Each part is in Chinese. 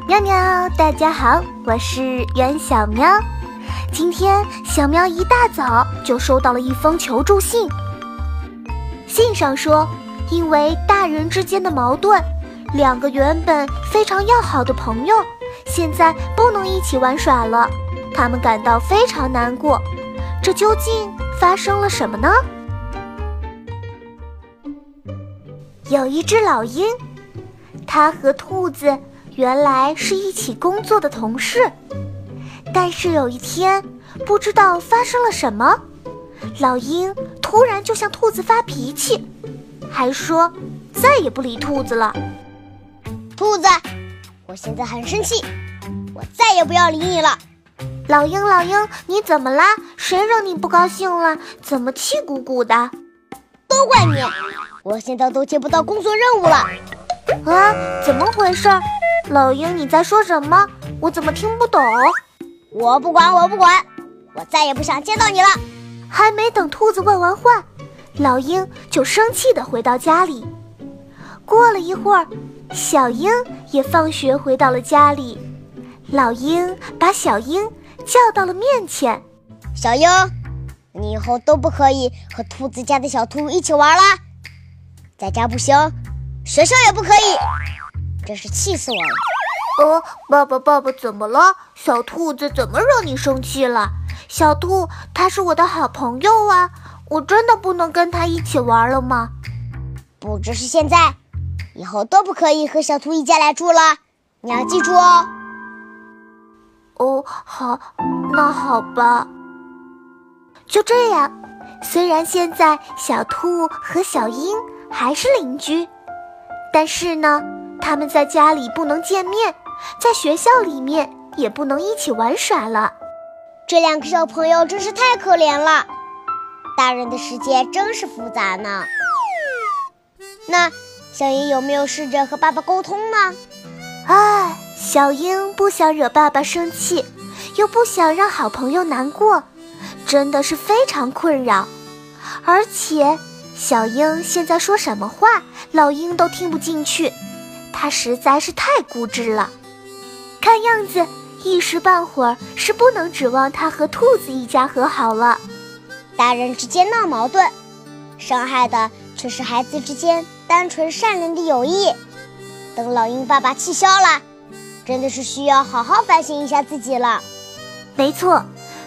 喵喵，大家好，我是袁小喵。今天小喵一大早就收到了一封求助信。信上说，因为大人之间的矛盾，两个原本非常要好的朋友，现在不能一起玩耍了，他们感到非常难过。这究竟发生了什么呢？有一只老鹰，它和兔子原来是一起工作的同事，但是有一天，不知道发生了什么，老鹰突然就向兔子发脾气，还说再也不理兔子了。兔子，我现在很生气，我再也不要理你了。老鹰，老鹰，你怎么啦？谁惹你不高兴了？怎么气鼓鼓的？都怪你！我现在都接不到工作任务了，啊，怎么回事？老鹰，你在说什么？我怎么听不懂？我不管，我不管，我再也不想见到你了。还没等兔子问完话，老鹰就生气地回到家里。过了一会儿，小鹰也放学回到了家里。老鹰把小鹰叫到了面前，小鹰，你以后都不可以和兔子家的小兔一起玩了。在家不行，学校也不可以，真是气死我了！哦，爸爸，爸爸怎么了？小兔子怎么惹你生气了？小兔，它是我的好朋友啊，我真的不能跟它一起玩了吗？不只是现在，以后都不可以和小兔一家来住了，你要记住哦。哦，好，那好吧。就这样，虽然现在小兔和小鹰。还是邻居，但是呢，他们在家里不能见面，在学校里面也不能一起玩耍了。这两个小朋友真是太可怜了。大人的世界真是复杂呢。那小英有没有试着和爸爸沟通呢？唉，小英不想惹爸爸生气，又不想让好朋友难过，真的是非常困扰，而且。小英现在说什么话，老鹰都听不进去。它实在是太固执了，看样子一时半会儿是不能指望他和兔子一家和好了。大人之间闹矛盾，伤害的却是孩子之间单纯善良的友谊。等老鹰爸爸气消了，真的是需要好好反省一下自己了。没错，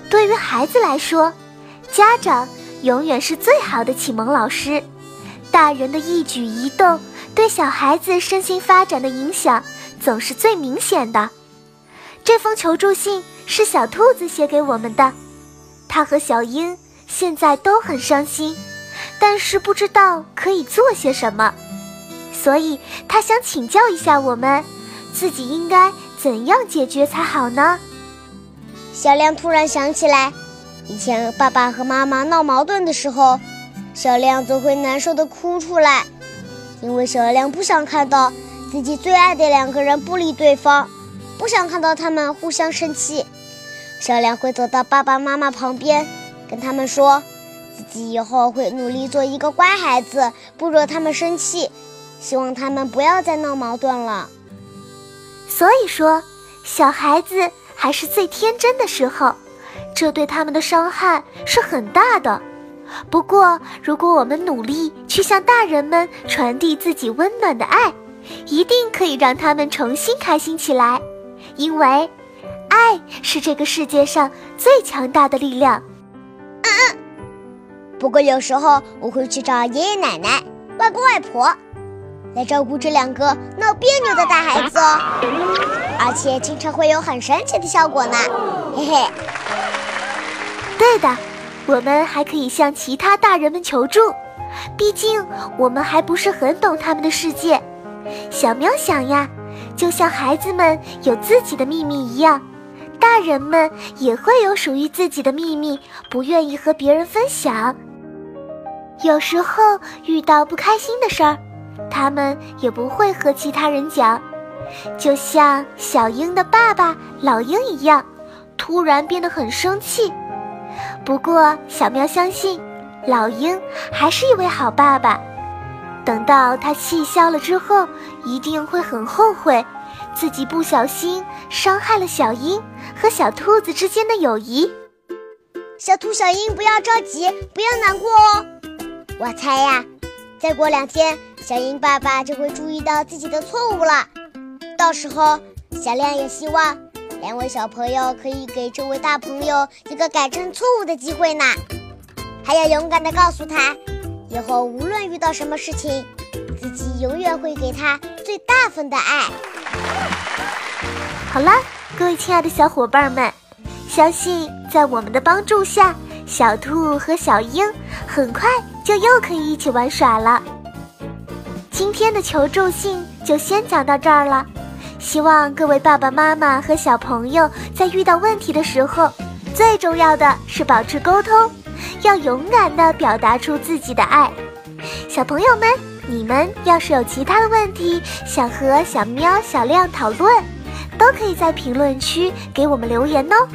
对于孩子来说，家长。永远是最好的启蒙老师，大人的一举一动对小孩子身心发展的影响总是最明显的。这封求助信是小兔子写给我们的，它和小鹰现在都很伤心，但是不知道可以做些什么，所以它想请教一下我们，自己应该怎样解决才好呢？小亮突然想起来。以前爸爸和妈妈闹矛盾的时候，小亮总会难受的哭出来，因为小亮不想看到自己最爱的两个人不理对方，不想看到他们互相生气。小亮会走到爸爸妈妈旁边，跟他们说，自己以后会努力做一个乖孩子，不惹他们生气，希望他们不要再闹矛盾了。所以说，小孩子还是最天真的时候。这对他们的伤害是很大的。不过，如果我们努力去向大人们传递自己温暖的爱，一定可以让他们重新开心起来。因为，爱是这个世界上最强大的力量。嗯嗯。不过有时候我会去找爷爷奶奶、外公外婆，来照顾这两个闹别扭的大孩子哦。而且经常会有很神奇的效果呢，嘿嘿。对的，我们还可以向其他大人们求助，毕竟我们还不是很懂他们的世界。小喵想呀，就像孩子们有自己的秘密一样，大人们也会有属于自己的秘密，不愿意和别人分享。有时候遇到不开心的事儿，他们也不会和其他人讲，就像小鹰的爸爸老鹰一样，突然变得很生气。不过，小喵相信，老鹰还是一位好爸爸。等到他气消了之后，一定会很后悔，自己不小心伤害了小鹰和小兔子之间的友谊。小兔、小鹰，不要着急，不要难过哦。我猜呀，再过两天，小鹰爸爸就会注意到自己的错误了。到时候，小亮也希望两位小朋友可以给这位大朋友一个改正错误的机会呢。还要勇敢地告诉他，以后无论遇到什么事情，自己永远会给他最大份的爱。好了，各位亲爱的小伙伴们。相信在我们的帮助下，小兔和小鹰很快就又可以一起玩耍了。今天的求助信就先讲到这儿了。希望各位爸爸妈妈和小朋友在遇到问题的时候，最重要的是保持沟通，要勇敢地表达出自己的爱。小朋友们，你们要是有其他的问题想和小喵、小亮讨论，都可以在评论区给我们留言哦。